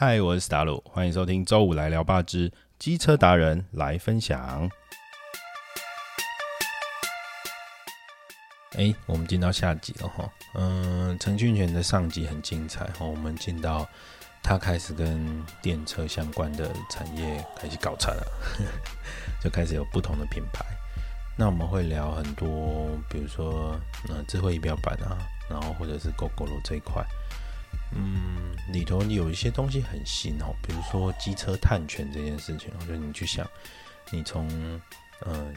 嗨，我是达鲁，欢迎收听周五来聊吧之机车达人来分享。哎，我们进到下集了哈。嗯，陈俊全的上集很精彩哈，我们进到他开始跟电车相关的产业开始搞产了，就开始有不同的品牌。那我们会聊很多，比如说呃智慧仪表板啊，然后或者是 GoGo 这一块。嗯，里头有一些东西很新哦，比如说机车碳权这件事情，我觉得你去想，你从嗯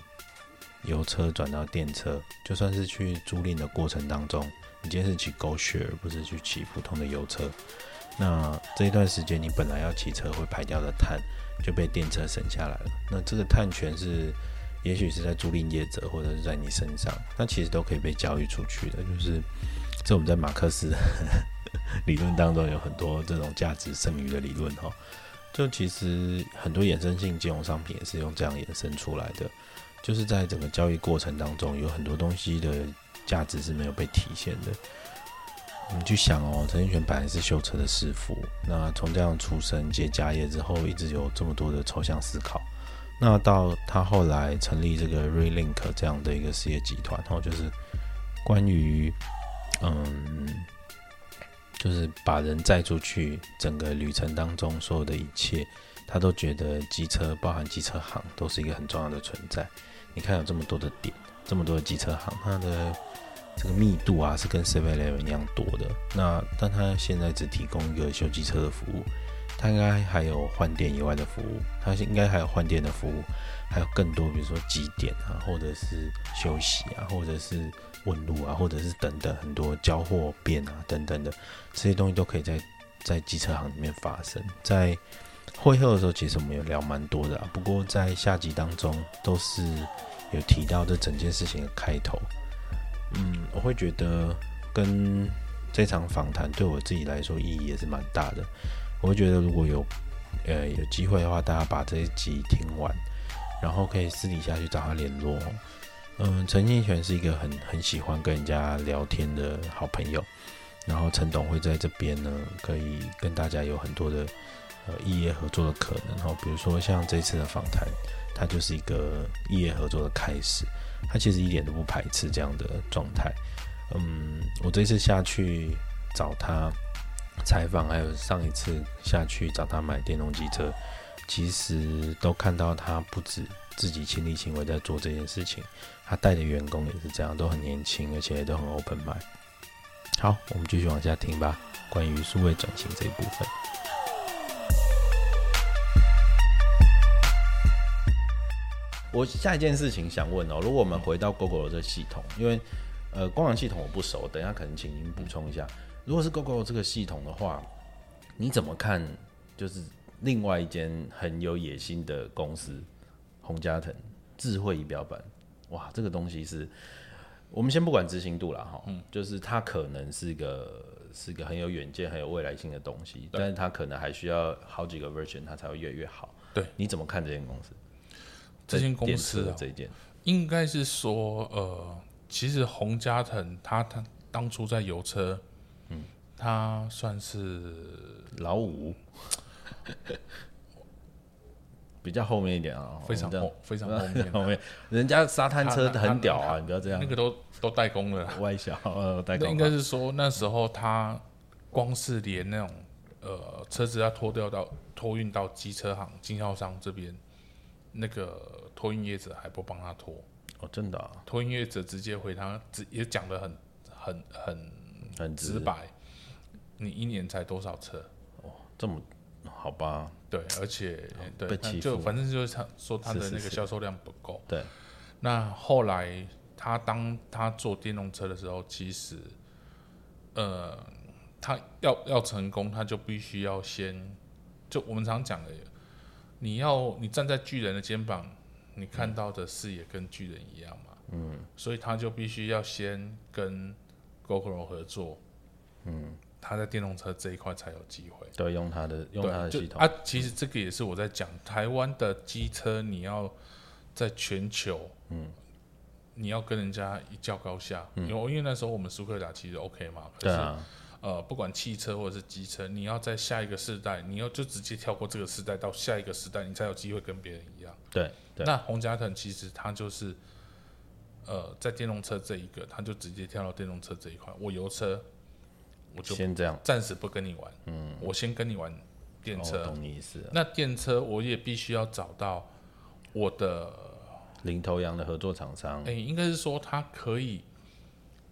油车转到电车，就算是去租赁的过程当中，你今天是骑狗血而不是去骑普通的油车，那这一段时间你本来要骑车会排掉的碳，就被电车省下来了。那这个碳权是，也许是在租赁业者或者是在你身上，那其实都可以被交易出去的，就是这我们在马克思。理论当中有很多这种价值剩余的理论哈，就其实很多衍生性金融商品也是用这样衍生出来的，就是在整个交易过程当中有很多东西的价值是没有被体现的。你去想哦，陈奕迅本来是修车的师傅，那从这样出身接家业之后，一直有这么多的抽象思考，那到他后来成立这个 Relink 这样的一个事业集团，然后就是关于嗯。就是把人载出去，整个旅程当中所有的一切，他都觉得机车，包含机车行，都是一个很重要的存在。你看有这么多的点，这么多的机车行，它的这个密度啊，是跟 Seven Eleven 一样多的。那但他现在只提供一个修机车的服务，他应该还有换电以外的服务，他应该还有换电的服务，还有更多，比如说几点啊，或者是休息啊，或者是。问路啊，或者是等等很多交货变啊等等的这些东西都可以在在机车行里面发生。在会后的时候，其实我们有聊蛮多的啊。不过在下集当中都是有提到这整件事情的开头。嗯，我会觉得跟这场访谈对我自己来说意义也是蛮大的。我会觉得如果有呃有机会的话，大家把这一集听完，然后可以私底下去找他联络。嗯，陈庆全是一个很很喜欢跟人家聊天的好朋友，然后陈董会在这边呢，可以跟大家有很多的呃异业合作的可能。然后比如说像这次的访谈，它就是一个异业合作的开始，他其实一点都不排斥这样的状态。嗯，我这次下去找他采访，还有上一次下去找他买电动机车，其实都看到他不止自己亲力亲为在做这件事情。他带的员工也是这样，都很年轻，而且都很 open mind。好，我们继续往下听吧。关于数位转型这一部分，我下一件事情想问哦，如果我们回到 Google 这系统，因为呃，光阳系统我不熟，等一下可能请您补充一下。如果是 Google 这个系统的话，你怎么看？就是另外一间很有野心的公司——洪家腾智慧仪表板。哇，这个东西是，我们先不管执行度了哈，嗯，就是它可能是一个是一个很有远见、很有未来性的东西，但是它可能还需要好几个 version，它才会越来越好。对，你怎么看这间公司？这间公司这一件，应该是说，呃，其实洪家腾他他当初在油车，嗯，他算是老五。比较后面一点啊，非常后，非常 后面。后面人家沙滩车很屌啊，你不要这样。那个都都代工了，外销呃代工。应该是说那时候他光是连那种呃车子要拖掉到托运到机车行经销商这边，那个托运业者还不帮他拖哦，真的啊。托运业者直接回他，直也讲的很很很很直白，你一年才多少车？哦，这么。好吧，对，而且对，就反正就是他说他的那个销售量不够。对，那后来他当他做电动车的时候，其实，呃，他要要成功，他就必须要先，就我们常讲的，你要你站在巨人的肩膀，你看到的视野跟巨人一样嘛。嗯，所以他就必须要先跟 GoPro 合作。嗯。他在电动车这一块才有机会，对，用他的用他的系统啊。其实这个也是我在讲，台湾的机车你要在全球，嗯，你要跟人家一较高下，因为因为那时候我们苏克达其实 OK 嘛，对啊，呃，不管汽车或者是机车，你要在下一个世代，你要就直接跳过这个世代到下一个时代，你才有机会跟别人一样。对對，那洪家腾其实他就是，呃，在电动车这一个，他就直接跳到电动车这一块。我油车，我就先这样，暂时不跟你玩，嗯，我先跟你玩电哦车。懂你意思。那电车我也必须要找到我的，领头羊的合作厂商哎、，应该是说他可以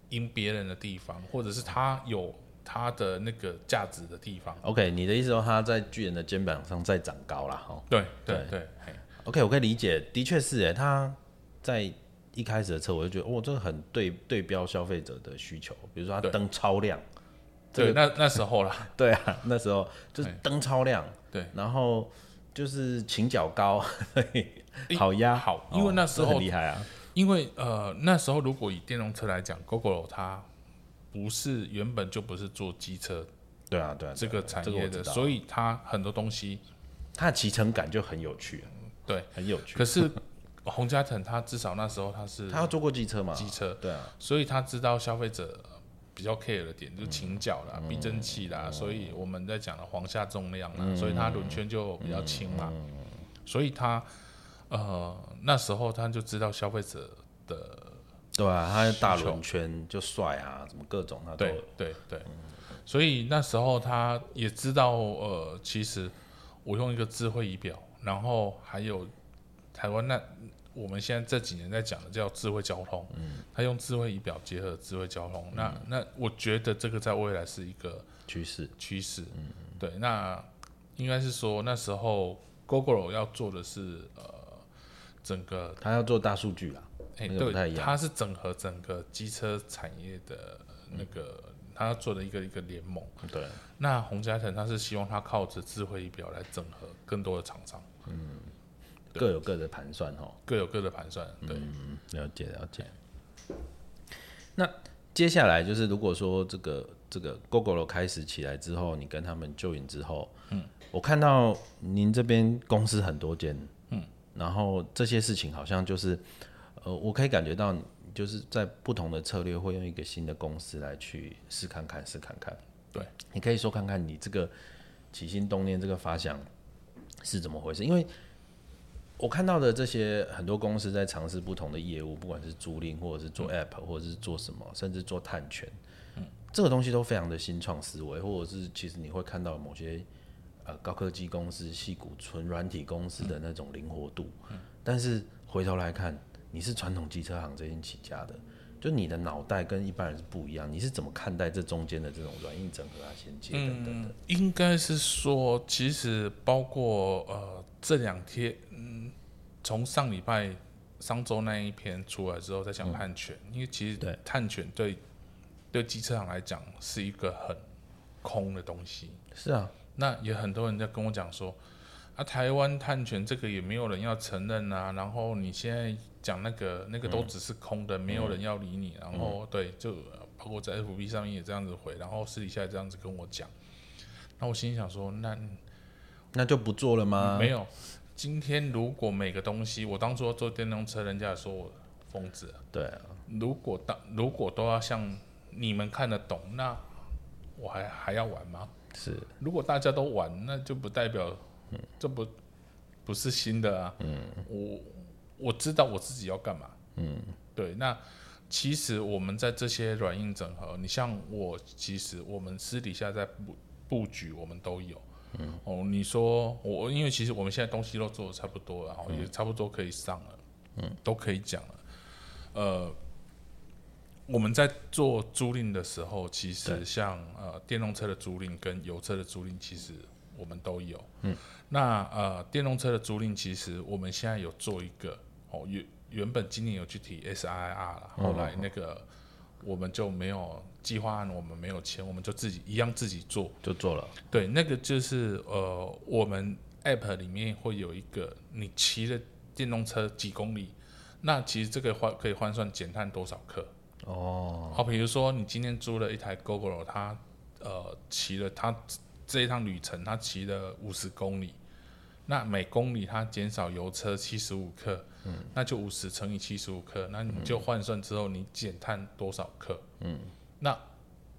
赢别人的地方，或者是他有他的那个价值的地方。OK，你的意思说他在巨人的肩膀上再长高了哈对对对？OK，我可以理解，的确是哎，他在一开始的车我就觉得，哦，这个很对对标消费者的需求，比如说它灯超亮，这对，个那那时候啦，对啊，那时候就是灯超亮，对，然后就是倾角高，好压，好因为那时候这很厉害啊，因为呃那时候如果以电动车来讲，GoGo 它不是原本就不是做机车对啊，对啊，这个产业的，所以它很多东西它的骑乘感就很有趣，对。很有趣。可是洪家腾他至少那时候他是他要坐过机车嘛？机车，对啊，所以他知道消费者比较 care 的点就是倾角啦、避震器啦，所以我们在讲的黄下重量啦，所以它轮圈就比较轻嘛，所以他呃那时候他就知道消费者的。对啊，他大轮圈就帅啊，什么各种他都对对对，所以那时候他也知道呃，其实我用一个智慧仪表，然后还有台湾那我们现在这几年在讲的叫智慧交通，嗯，他用智慧仪表结合智慧交通，那那我觉得这个在未来是一个趋势。趋势，对，那应该是说那时候 Google 要做的是呃整个他要做大数据啦，哎、对，样。它是整合整个机车产业的那个，他要做的一个一个联盟。对，那洪家腾他是希望他靠着智慧仪表来整合更多的厂商，对各有各的盘算哈。各有各的盘算。对，嗯，了解了解。那接下来就是，如果说这个这个 GoGo 开始起来之后，你跟他们就营之后，嗯，我看到您这边公司很多间，嗯，然后这些事情好像就是，呃，我可以感觉到，就是在不同的策略会用一个新的公司来去试看看，试看看。对，你可以说看看你这个起心动念这个发想是怎么回事，因为我看到的这些很多公司在尝试不同的业务，不管是租赁或者是做 App，、或者是做什么，甚至做探权，嗯。这个东西都非常的新创思维，或者是其实你会看到某些呃高科技公司、细股纯软体公司的那种灵活度，嗯。但是回头来看，你是传统机车行这边起家的。就你的脑袋跟一般人是不一样，你是怎么看待这中间的这种软硬整合啊、衔接等等的？应该是说，其实包括呃这两天，嗯，从上礼拜上周那一篇出来之后，再讲探权，因为其实对。碳权对对机车行来讲是一个很空的东西。是啊，那也很多人在跟我讲说，啊，台湾探权这个也没有人要承认啊，然后你现在讲那个那个都只是空的，没有人要理你，然后对，就呃包括在 FB 上面也这样子回，然后私底下也这样子跟我讲，那我心里想说，那那就不做了吗？没有，今天如果每个东西，我当初做电动车，人家也说我疯子啊，对啊，如果当如果都要像你们看得懂，那我还还要玩吗？是如果大家都玩，那就不代表，这不不是新的啊。嗯，我我知道我自己要干嘛。嗯，对。那其实我们在这些软硬整合，你像我，其实我们私底下在布布局，我们都有。嗯，哦，你说我，因为其实我们现在东西都做的差不多了，然后也差不多可以上了，嗯，都可以讲了。呃，我们在做租赁的时候，其实像呃电动车的租赁跟油车的租赁，其实我们都有。嗯，那呃电动车的租赁，其实我们现在有做一个哦，原原本今年有去提 SIR 了，后来那个我们就没有计划案，我们没有钱，我们就自己一样自己做。就做了。对，那个就是呃，我们 App 里面会有一个，你骑了电动车几公里，那其实这个换可以换算减碳多少克。哦，好，比如说你今天租了一台 GoGo，它呃骑了它这一趟旅程，它骑了五十公里，那每公里它减少油车七十五克，嗯，那就五十乘以七十五克，那你就换算之后你减碳多少克？嗯，那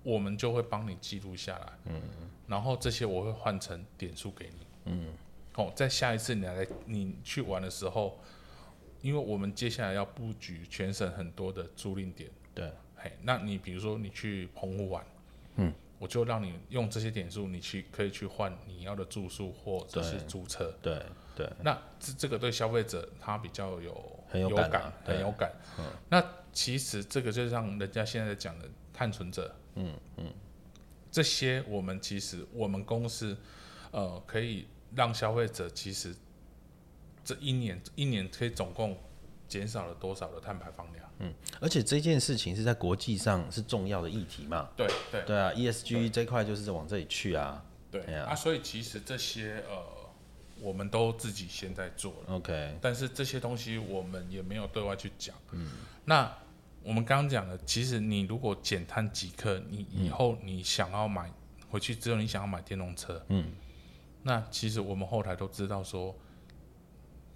我们就会帮你记录下来，嗯，然后这些我会换成点数给你，嗯，哦，在下一次你来你去玩的时候，因为我们接下来要布局全省很多的租赁点，对，嘿，那你比如说你去澎湖玩，嗯，我就让你用这些点数，你去可以去换你要的住宿或者是租车，对对，那这这个对消费者他比较有很有有感很有感。那其实这个就像人家现在讲的碳存者，嗯嗯，这些我们其实我们公司呃可以让消费者其实这一年一年可以总共减少了多少的碳排放量？嗯而且这件事情是在国际上是重要的议题嘛，对对。对啊，ESG 这块就是往这里去啊。对哎呀啊，所以其实这些呃我们都自己现在做了。，OK，但是这些东西我们也没有对外去讲。嗯，那我们刚刚讲的，其实你如果减碳即刻，你以后你想要买回去之后，你想要买电动车，嗯，那其实我们后台都知道说，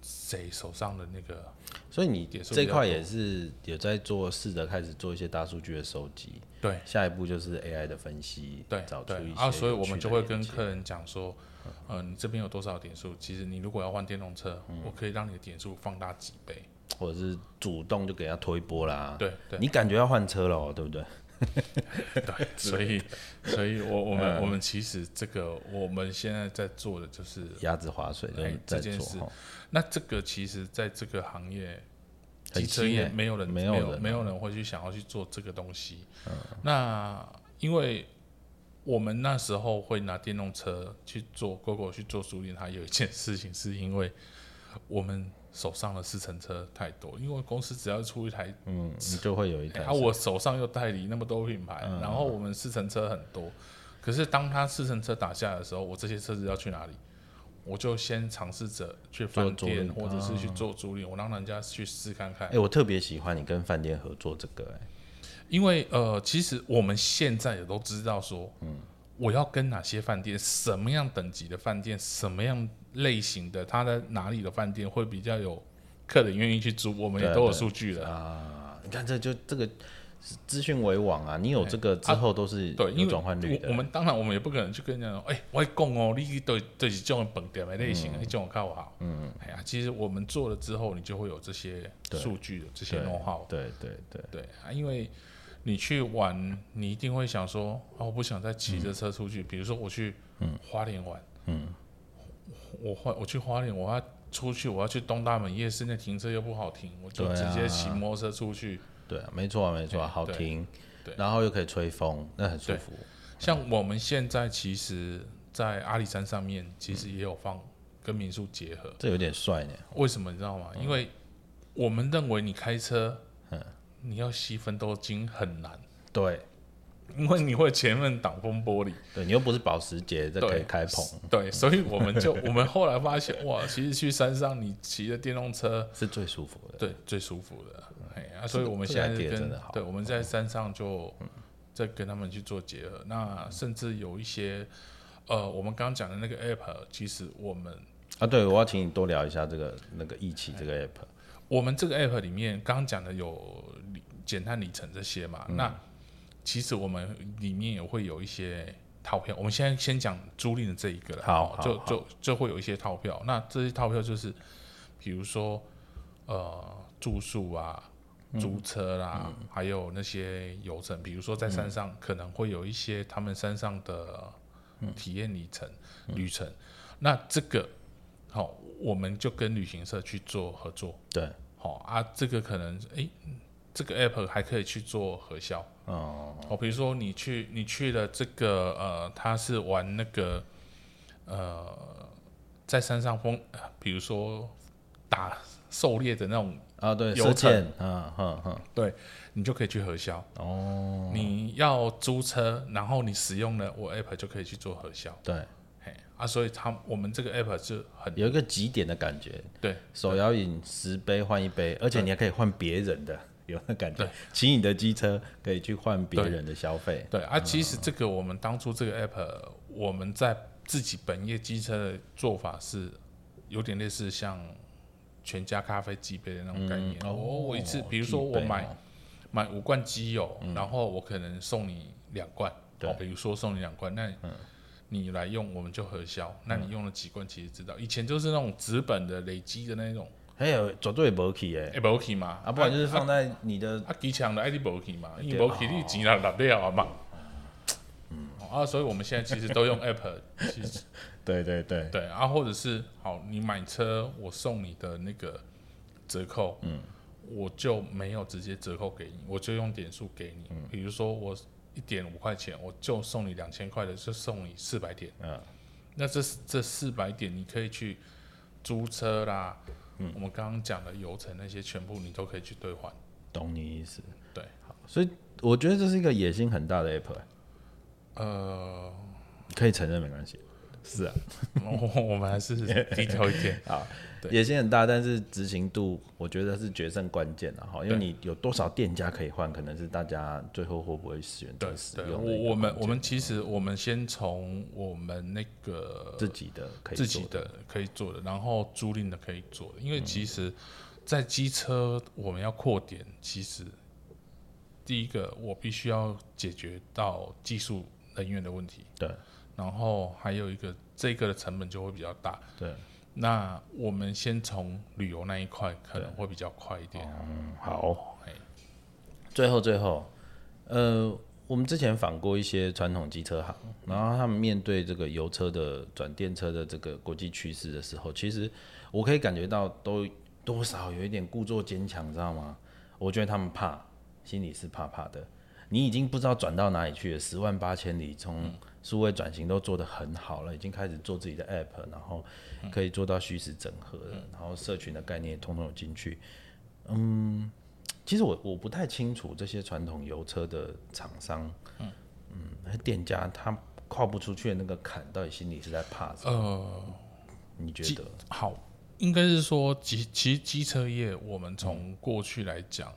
谁手上的那个所以你这块也是有在做，试着开始做一些大数据的收集，对。下一步就是 AI 的分析，对找出一些对啊，所以我们就会跟客人讲说，呃，你这边有多少点数？其实你如果要换电动车，嗯我可以让你的点数放大几倍。或者是主动就给他推波啦，对对你感觉要换车了哦，对不对？对，所以，所以我我们、嗯我们其实这个我们现在在做的就是鸭子划水这件事那这个其实在这个行业，很机车业没有人没有人啊没有人会去想要去做这个东西。那因为我们那时候会拿电动车去做 GoGo 去做租赁，还有一件事情是因为我们手上的试乘车太多，因为公司只要出一台，嗯，你就会有一台啊，我手上又代理那么多品牌，嗯然后我们试乘车很多，可是当他试乘车打下来的时候，我这些车子要去哪里？我就先尝试着去饭做店或者是去做租赁，我让人家去试看看哎、。我特别喜欢你跟饭店合作这个、哎，因为呃，其实我们现在也都知道说，嗯，我要跟哪些饭店，什么样等级的饭店，什么样类型的，他在哪里的饭店会比较有客人愿意去租，我们也都有数据了。啊，你看这就这个资讯为王啊，你有这个之后都是对，因有为转换率的。我我们当然我们也不可能去跟人家说，哎、我讲哦，你对对是这种本店的类型，你这种靠好。嗯，哎呀，其实我们做了之后，你就会有这些对数据的这些对 know how。对对对，对啊，因为你去玩，你一定会想说，哦，我不想再骑着车出去。比如说我去花莲玩，嗯，我花我去花莲，我要出去，我要去东大门夜市，那停车又不好停，我就直接骑摩托车出去。对啊，没错啊，没错好停对，然后又可以吹风，那很舒服。像我们现在其实，在阿里山上面，其实也有放跟民宿结合。这有点帅呢。为什么你知道吗？因为我们认为你开车，你要吸分多金很难，对因为你会前面挡风玻璃。对，你又不是保时捷，这可以开棚，对，所以我们就 我们后来发现，哇，其实去山上你骑着电动车，是最舒服的。对，最舒服的。哎啊，所以我们现在跟真的好对我们在山上就在跟他们去做结合。那甚至有一些呃，我们刚刚讲的那个 app，其实我们啊，对，我要请你多聊一下这个那个一起这个 app。我们这个 app 里面刚刚讲的有里减碳里程这些嘛，嗯那其实我们里面也会有一些套票。我们现在先讲租赁的这一个了，好就就就会有一些套票。那这些套票就是，比如说呃住宿啊。嗯租车啦，还有那些游程，比如说在山嗯上可能会有一些他们山上的嗯体验里程、旅程。那这个好、我们就跟旅行社去做合作。对，好、啊，这个可能诶，这个 app 还可以去做核销哦，哦。比如说你去你去了这个呃，他是玩那个呃，在山上风，呃比如说打狩猎的那种，啊，对，游射箭程，嗯哼哼，你就可以去核销。哦，你要租车，然后你使用了我 app 就可以去做核销。对，嘿啊，所以他我们这个 app 是很有一个几点的感觉，对手摇饮十杯换一杯，而且你还可以换别人的，有那感觉。对。骑你的机车可以去换别人的消费，对啊，其实这个我们当初这个 app，我们在自己本业机车的做法是有点类似像全家咖啡几杯的那种概念。嗯哦我我一次，比如说我买哦。买五罐机油，然后我可能送你两罐，对。哦，比如说送你两罐，那你来用我们就核销，那你用了几罐其实知道，以前就是那种纸本的累积的那种，还有绝对无去诶，哎，不 OK 嘛，啊，不然就是放在你的啊，机场的 ID 不 OK 嘛，因为对不 OK 你钱拿拿掉啊嘛，嗯，啊，所以我们现在其实都用 App，其实。对对对，对啊，或者是好，你买车我送你的那个折扣，嗯，我就没有直接折扣给你，我就用点数给你，嗯。比如说我一点五块钱，我就送你两千块的，就送你四百点，嗯，那这这四百点你可以去租车啦，嗯。我们刚刚讲的油程那些全部你都可以去兑换，懂你意思。对，好所以我觉得这是一个野心很大的 app，呃，可以承认没关系。是啊，我 我们还是低调一点，啊，对。野心很大，但是执行度我觉得是决胜关键啊。哈，因为你有多少店家可以换，可能是大家最后会不会选对择使对，用的一个我我们我们其实我们先从我们那个自己的可以自己做的。可以做的，然后租赁的可以做的，因嗯为其实，在机车我们要扩点，其实第一个我必须要解决到技术人员的问题，对然后还有一个这个的成本就会比较大。对，那我们先从旅游那一块可能会比较快一点。嗯，好。哎，最后最后，呃，我们之前访过一些传统机车行，然后他们面对这个油车的转电车的这个国际趋势的时候，其实我可以感觉到都多少有一点故作坚强，知道吗？我觉得他们怕，心里是怕怕的。你已经不知道转到哪里去了，十万八千里，从数位转型都做得很好了，已经开始做自己的 app，然后可以做到虚实整合了，然后社群的概念也通通有进去。嗯，其实我我不太清楚这些传统油车的厂商，嗯嗯，店家他跨不出去的那个坎，到底心里是在怕什么？呃，你觉得？好，应该是说机其实机车业，我们从过去来讲，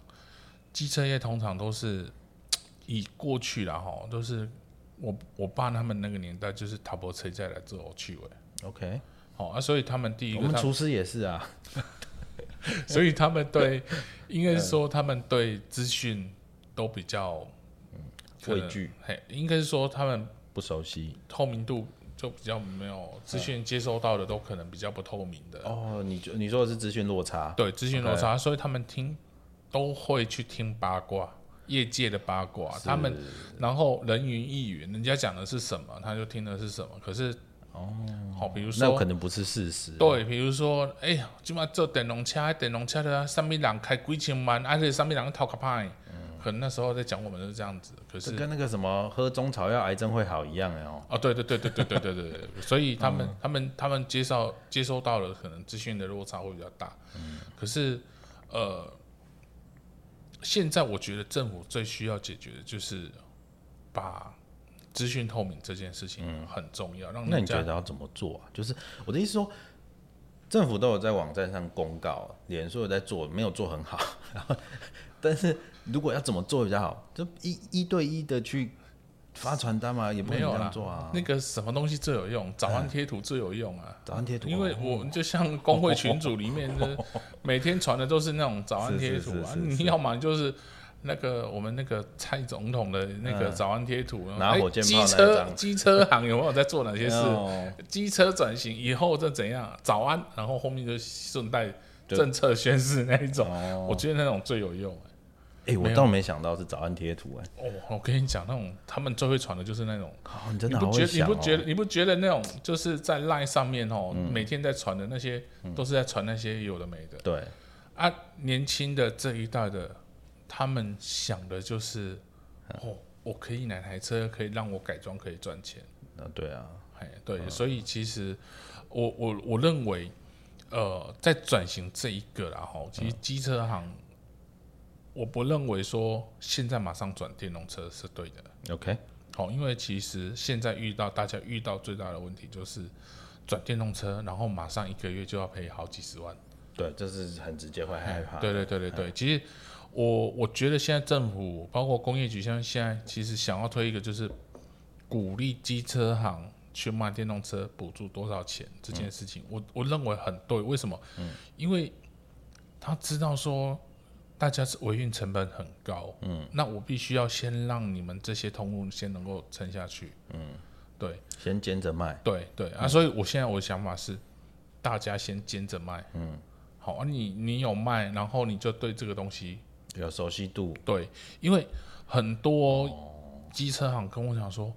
机车业通常都是以过去了哈，都是我我爸他们那个年代就是塔博车再来做趣味，OK，好啊，所以他们第一我个我，们厨师也是啊，所以他们对，应该是说他们对资讯都比较畏惧，嘿，应该是说他们不熟悉。透明度就比较没有资讯接收到的都可能比较不透明的，哦，你就你说的是资讯落差，对资讯落差，所以他们听都会去听八卦，业界的八卦，他们然后人云亦云，人家讲的是什么，他就听的是什么。可是哦，好，比如说那可。能不是事实。对，比如说，哎呀，今麦做电动车，电动车的啊，上面人开几千万，而且上面人掏卡派，可能那时候在讲我们是这样子，可是跟那个什么喝中草药癌症会好一样哎哦。哦，对对对对对对对对对，所以他们、他们他们接受接收到了可能资讯的落差会比较大，可是呃，现在我觉得政府最需要解决的就是把资讯透明这件事情很重要，让那你觉得要怎么做啊？就是我的意思说，政府都有在网站上公告，脸书有在做，没有做很好。然后，但是如果要怎么做比较好，就一一对一的去发传单嘛，也不能这样没有啊。那个什么东西最有用？早安贴图最有用啊！早安贴图，因为我们就像工会群组里面的，每天传的都是那种早安贴图啊，你要么就是那个我们那个蔡总统的那个早安贴图，拿哎火箭炮那一机车机车行有没有在做哪些事？哦机车转型以后这怎样？早安，然后后面就顺带政策宣示那一种，哦我觉得那种最有用。哎、我倒没想到是早安贴图哎、哦，我跟你讲，那种他们最会传的就是那种。哦，你真的好不觉得你会想哦。不觉得你不觉得那种就是在 LINE 上面哦，每天在传的那些都是在传那些有的没的对，啊？年轻的这一代的，他们想的就是哦，我可以哪台车可以让我改装可以赚钱，啊对啊，哎，对，所以其实我我我认为，呃，在转型这一个啦哈，其实机车行。我不认为说现在马上转电动车是对的，OK，好，因为其实现在遇到大家遇到最大的问题就是转电动车，然后马上一个月就要赔好几十万，对，这是很直接会害怕。对对对对对，其实我我觉得现在政府包括工业局，像现在其实想要推一个就是鼓励机车行去卖电动车，补助多少钱这件事情，我我认为很对。为什么？因为他知道说大家是维运成本很高，嗯，那我必须要先让你们这些通路先能够撑下去，嗯，对。先兼着卖，对对。啊，所以我现在我的想法是，大家先兼着卖，嗯，好啊，你你有卖，然后你就对这个东西有熟悉度，对，因为很多机车行跟我讲说，啊，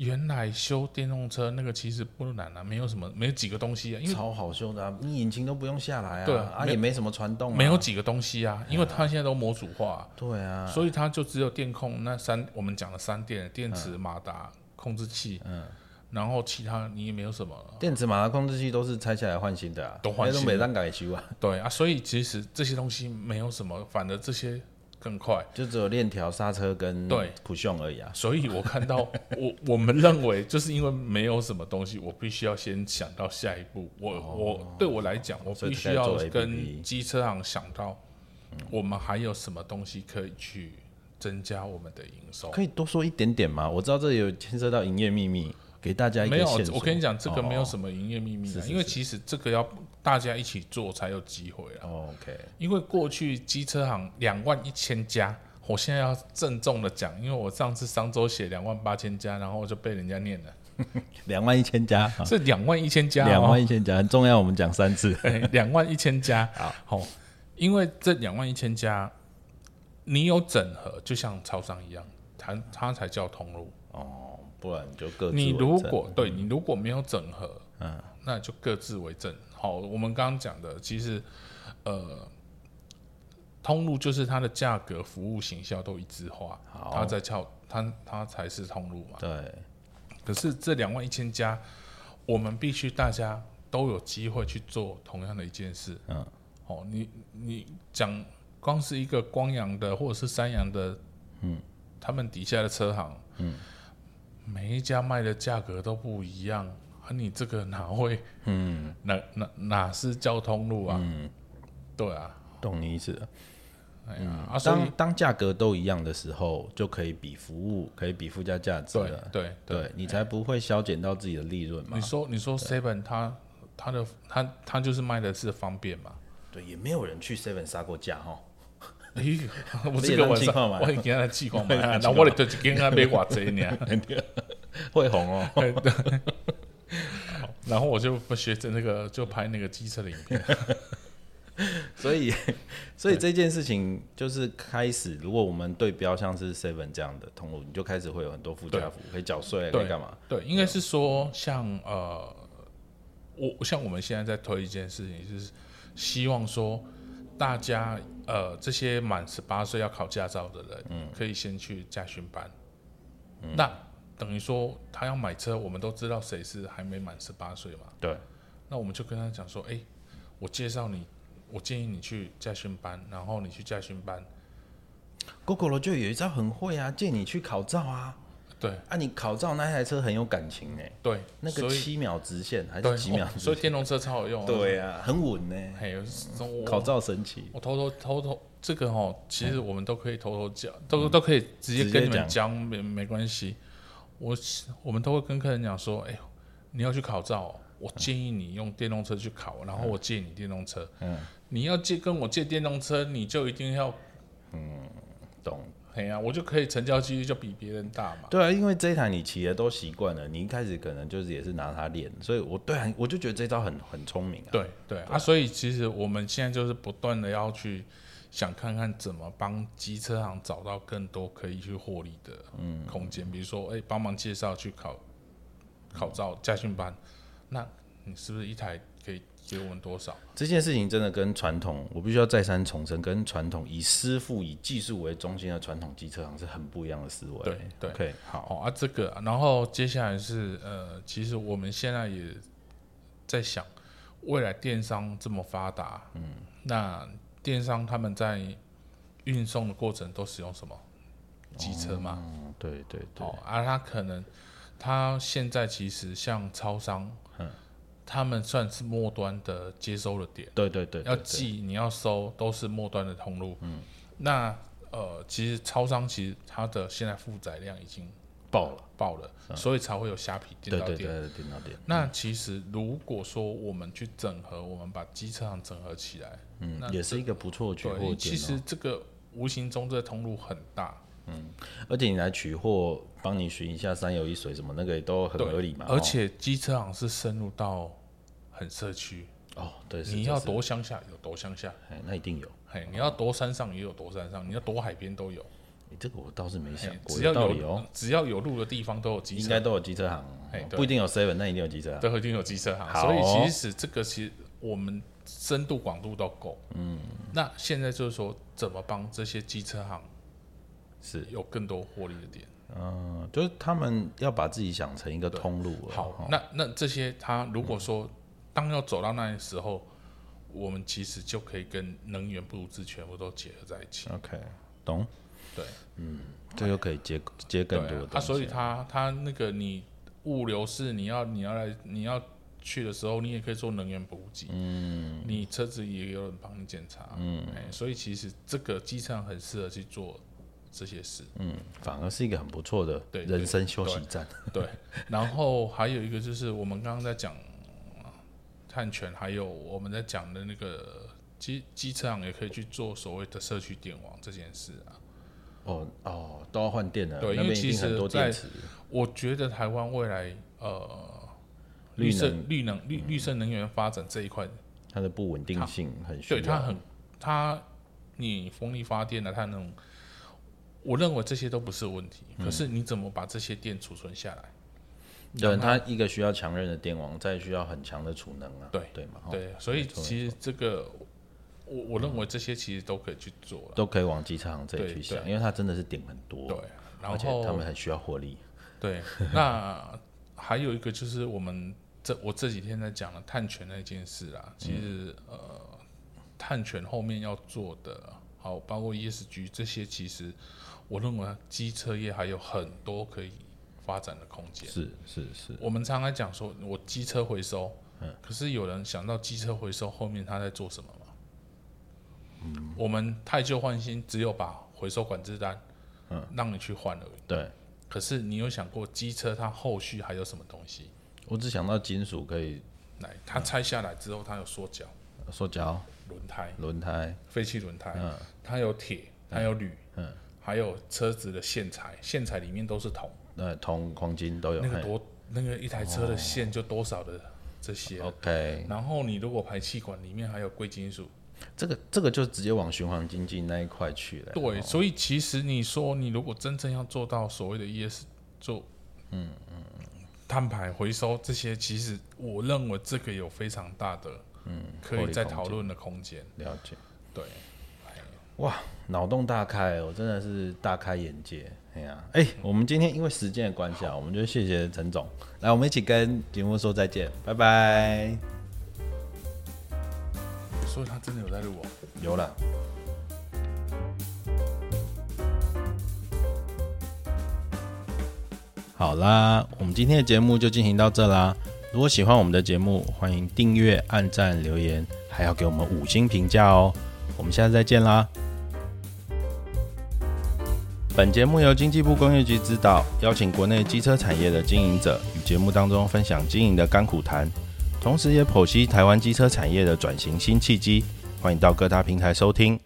原来修电动车那个其实不难啊，没有什么，没有几个东西啊，因为超好修的啊，你引擎都不用下来啊，对啊啊也没什么传动啊，没有几个东西啊，因为它现在都模组化，对啊，所以它就只有电控那三我们讲的三电电池、马达、控制器，嗯，然后其他你也没有什么，电子马达控制器都是拆下来换新的啊，都换新的。那都没当改修啊，对啊，所以其实这些东西没有什么，反而这些更快。就只有链条、刹车跟对普雄而已啊。所以我看到 我我们认为，就是因为没有什么东西，我必须要先想到下一步。我、我对我来讲，我必须要跟机车行想到，我们还有什么东西可以去增加我们的营收。可以多说一点点吗？我知道这有牵涉到营业秘密，给大家一个没有。我跟你讲，这个没有哦什么营业秘密的，是是是因为其实这个要大家一起做才有机会啊。哦 OK，因为过去机车行两万一千家，我现在要郑重的讲，因为我上次商周写两万八千家，然后我就被人家念了，两万一千家，啊是两万一千家、哦，两万一千家很重要，我们讲三次。哎两万一千家，好、因为这两万一千家，你有整合，就像超商一样，它它才叫通路。哦，不然你就各自你如果对你如果没有整合，嗯，那就各自为政。好，我们刚刚讲的，其实呃，通路就是它的价格、服务、行销都一致化，它在叫它它才是通路嘛。对，可是这两万一千家，我们必须大家都有机会去做同样的一件事。嗯，哦，你你讲光是一个光阳的或者是三阳的，嗯，他们底下的车行，嗯，每一家卖的价格都不一样，啊，你这个哪会嗯哪哪哪是交通路啊？嗯，对啊，懂你意思了。哎呀，啊，所以当当价格都一样的时候，就可以比服务，可以比附加价值对了。对对你才不会削减到自己的利润嘛你。说你说 Seven 它它的它它就是卖的是方便嘛？对，也没有人去 Seven 杀过价哈。咦，我这个晚上你也当气矿买我会给他气矿买啊，那我得就跟他买偌济呢。会红哦。然后我就不学着那个，就拍那个机车的影片。所以，所以这件事情就是开始，如果我们对标像是 Seven 这样的通路，你就开始会有很多附加服务，可以缴税，可对以干嘛？对，应该是说像呃，我像我们现在在推一件事情，就是希望说大家呃这些满十八岁要考驾照的人，嗯，可以先去驾训班。那等于说他要买车，我们都知道谁是还没满十八岁嘛，对，那我们就跟他讲说，哎、我介绍你，我建议你去驾训班，然后你去驾训班，Google 就有一招很会啊，借你去考照啊。对啊，你考照那台车很有感情哎，对，那个七秒直线还是几秒？所以电动车超好用、啊。对啊，很稳呢。嘿，我考照神奇，我偷偷偷偷这个哦，其实我们都可以偷偷讲，都都可以直接跟你们讲，没没关系。我我们都会跟客人讲说，哎、你要去考照哦、我建议你用电动车去考，然后我借你电动车。嗯，你要借跟我借电动车，你就一定要，嗯懂。哎呀、我就可以成交几率就比别人大嘛。对啊，因为这一台你骑的都习惯了，你一开始可能就是也是拿它练，所以我对啊，我就觉得这招很很聪明啊。对对啊，所以其实我们现在就是不断的要去想看看怎么帮机车行找到更多可以去获利的空间，比如说，哎、帮忙介绍去考考照驾训班，那你是不是一台给我们多少？这件事情真的跟传统，我必须要再三重申，跟传统以师傅以技术为中心的传统机车行是很不一样的思维。对对 OK，好，哦啊，这个，然后接下来是呃，其实我们现在也在想，未来电商这么发达，嗯，那电商他们在运送的过程都使用什么？机车吗，嗯，对对对，哦，啊，他可能他现在其实像超商，嗯他们算是末端的接收的点，对对对，要对对寄你要收都是末端的通路。嗯，那呃，其实超商其实它的现在负载量已经爆了，爆了，所以才会有虾皮对对电到店。对，电到店，那其实如果说我们去整合，我们把机车行整合起来，嗯那，也是一个不错的取货其实哦。这个无形中这个通路很大，嗯而且你来取货，帮你寻一下三有一水什么，那个也都很合理嘛。而哦且机车行是深入到很社区，哦，对，你要，多乡下有多乡下，哎，那一定有。哎，你要多山上也有多山上，你要多海边都有，你这个我倒是没想过，只要有哦，只要有路的地方都有机车，应该都有机车行哎，不一定有 seven，那一定有机车行。都一定有机车行，好所以哦。其实这个其实我们深度广度都够，嗯，那现在就是说怎么帮这些机车行是，有更多获利的点。嗯，就是他们要把自己想成一个通路。好哦，那那这些他如果说当要走到那时候，我们其实就可以跟能源布置全部都结合在一起。OK，懂，对，嗯这就可以接接更多的所以他他那个你物流是你要你要来你要去的时候，你也可以做能源补给，嗯，你车子也有人帮你检查，嗯，哎，所以其实这个机场很适合去做这些事，嗯，反而是一个很不错的对人生休息站。对，然后还有一个就是我们刚刚在讲呃碳权，还有我们在讲的那个机机车行也可以去做所谓的社区电网这件事啊。哦哦，都要换电了，对那因为其实在。我觉得台湾未来呃绿绿色绿能绿绿色能源发展这一块，它的不稳定性很。对它很它你风力发电的它那种，我认为这些都不是问题。嗯可是你怎么把这些电储存下来？对，它一个需要强韧的电网，再需要很强的储能啊。对对嘛，哦对，所以其实这个我我认为这些其实都可以去做。都可以往机场这里去想，因为它真的是点很多，对，然而且后他们很需要获利。对，那还有一个就是我们这我这几天在讲的碳权那件事啊，其实、呃，碳权后面要做的，好，包括 ESG 这些，其实我认为机车业还有很多可以发展的空间。是是是，我们常常讲说，我机车回收，可是有人想到机车回收后面他在做什么吗？我们太旧换新，只有把回收管制单，嗯，让你去换而已。对。可是你有想过机车它后续还有什么东西？我只想到金属可以来，它拆下来之后，它有缩脚，缩脚。轮胎、轮胎，废弃轮胎，嗯。它有铁，它有铝，嗯，还有车子的线材，线材里面都是铜，那铜黄金都有。嘿那个多那个一台车的线就多少的这些。OK，然后你如果排气管里面还有贵金属，这个这个就直接往循环经济那一块去了。对，哦所以其实你说你如果真正要做到所谓的 ES 做，嗯嗯，碳排回收这些，其实我认为这个有非常大的嗯，可以再讨论的空间。了解。对，哇，脑洞大开，我真的是大开眼界。哎呀，哎，我们今天因为时间的关系啊，我们就谢谢陈总，来，我们一起跟节目说再见，拜拜。所以他真的有在录哦。有了。好啦，我们今天的节目就进行到这啦。如果喜欢我们的节目，欢迎订阅、按赞、留言，还要给我们五星评价哦。我们下次再见啦。本节目由经济部工业局指导，邀请国内机车产业的经营者与节目当中分享经营的甘苦谈，同时也剖析台湾机车产业的转型新契机。欢迎到各大平台收听。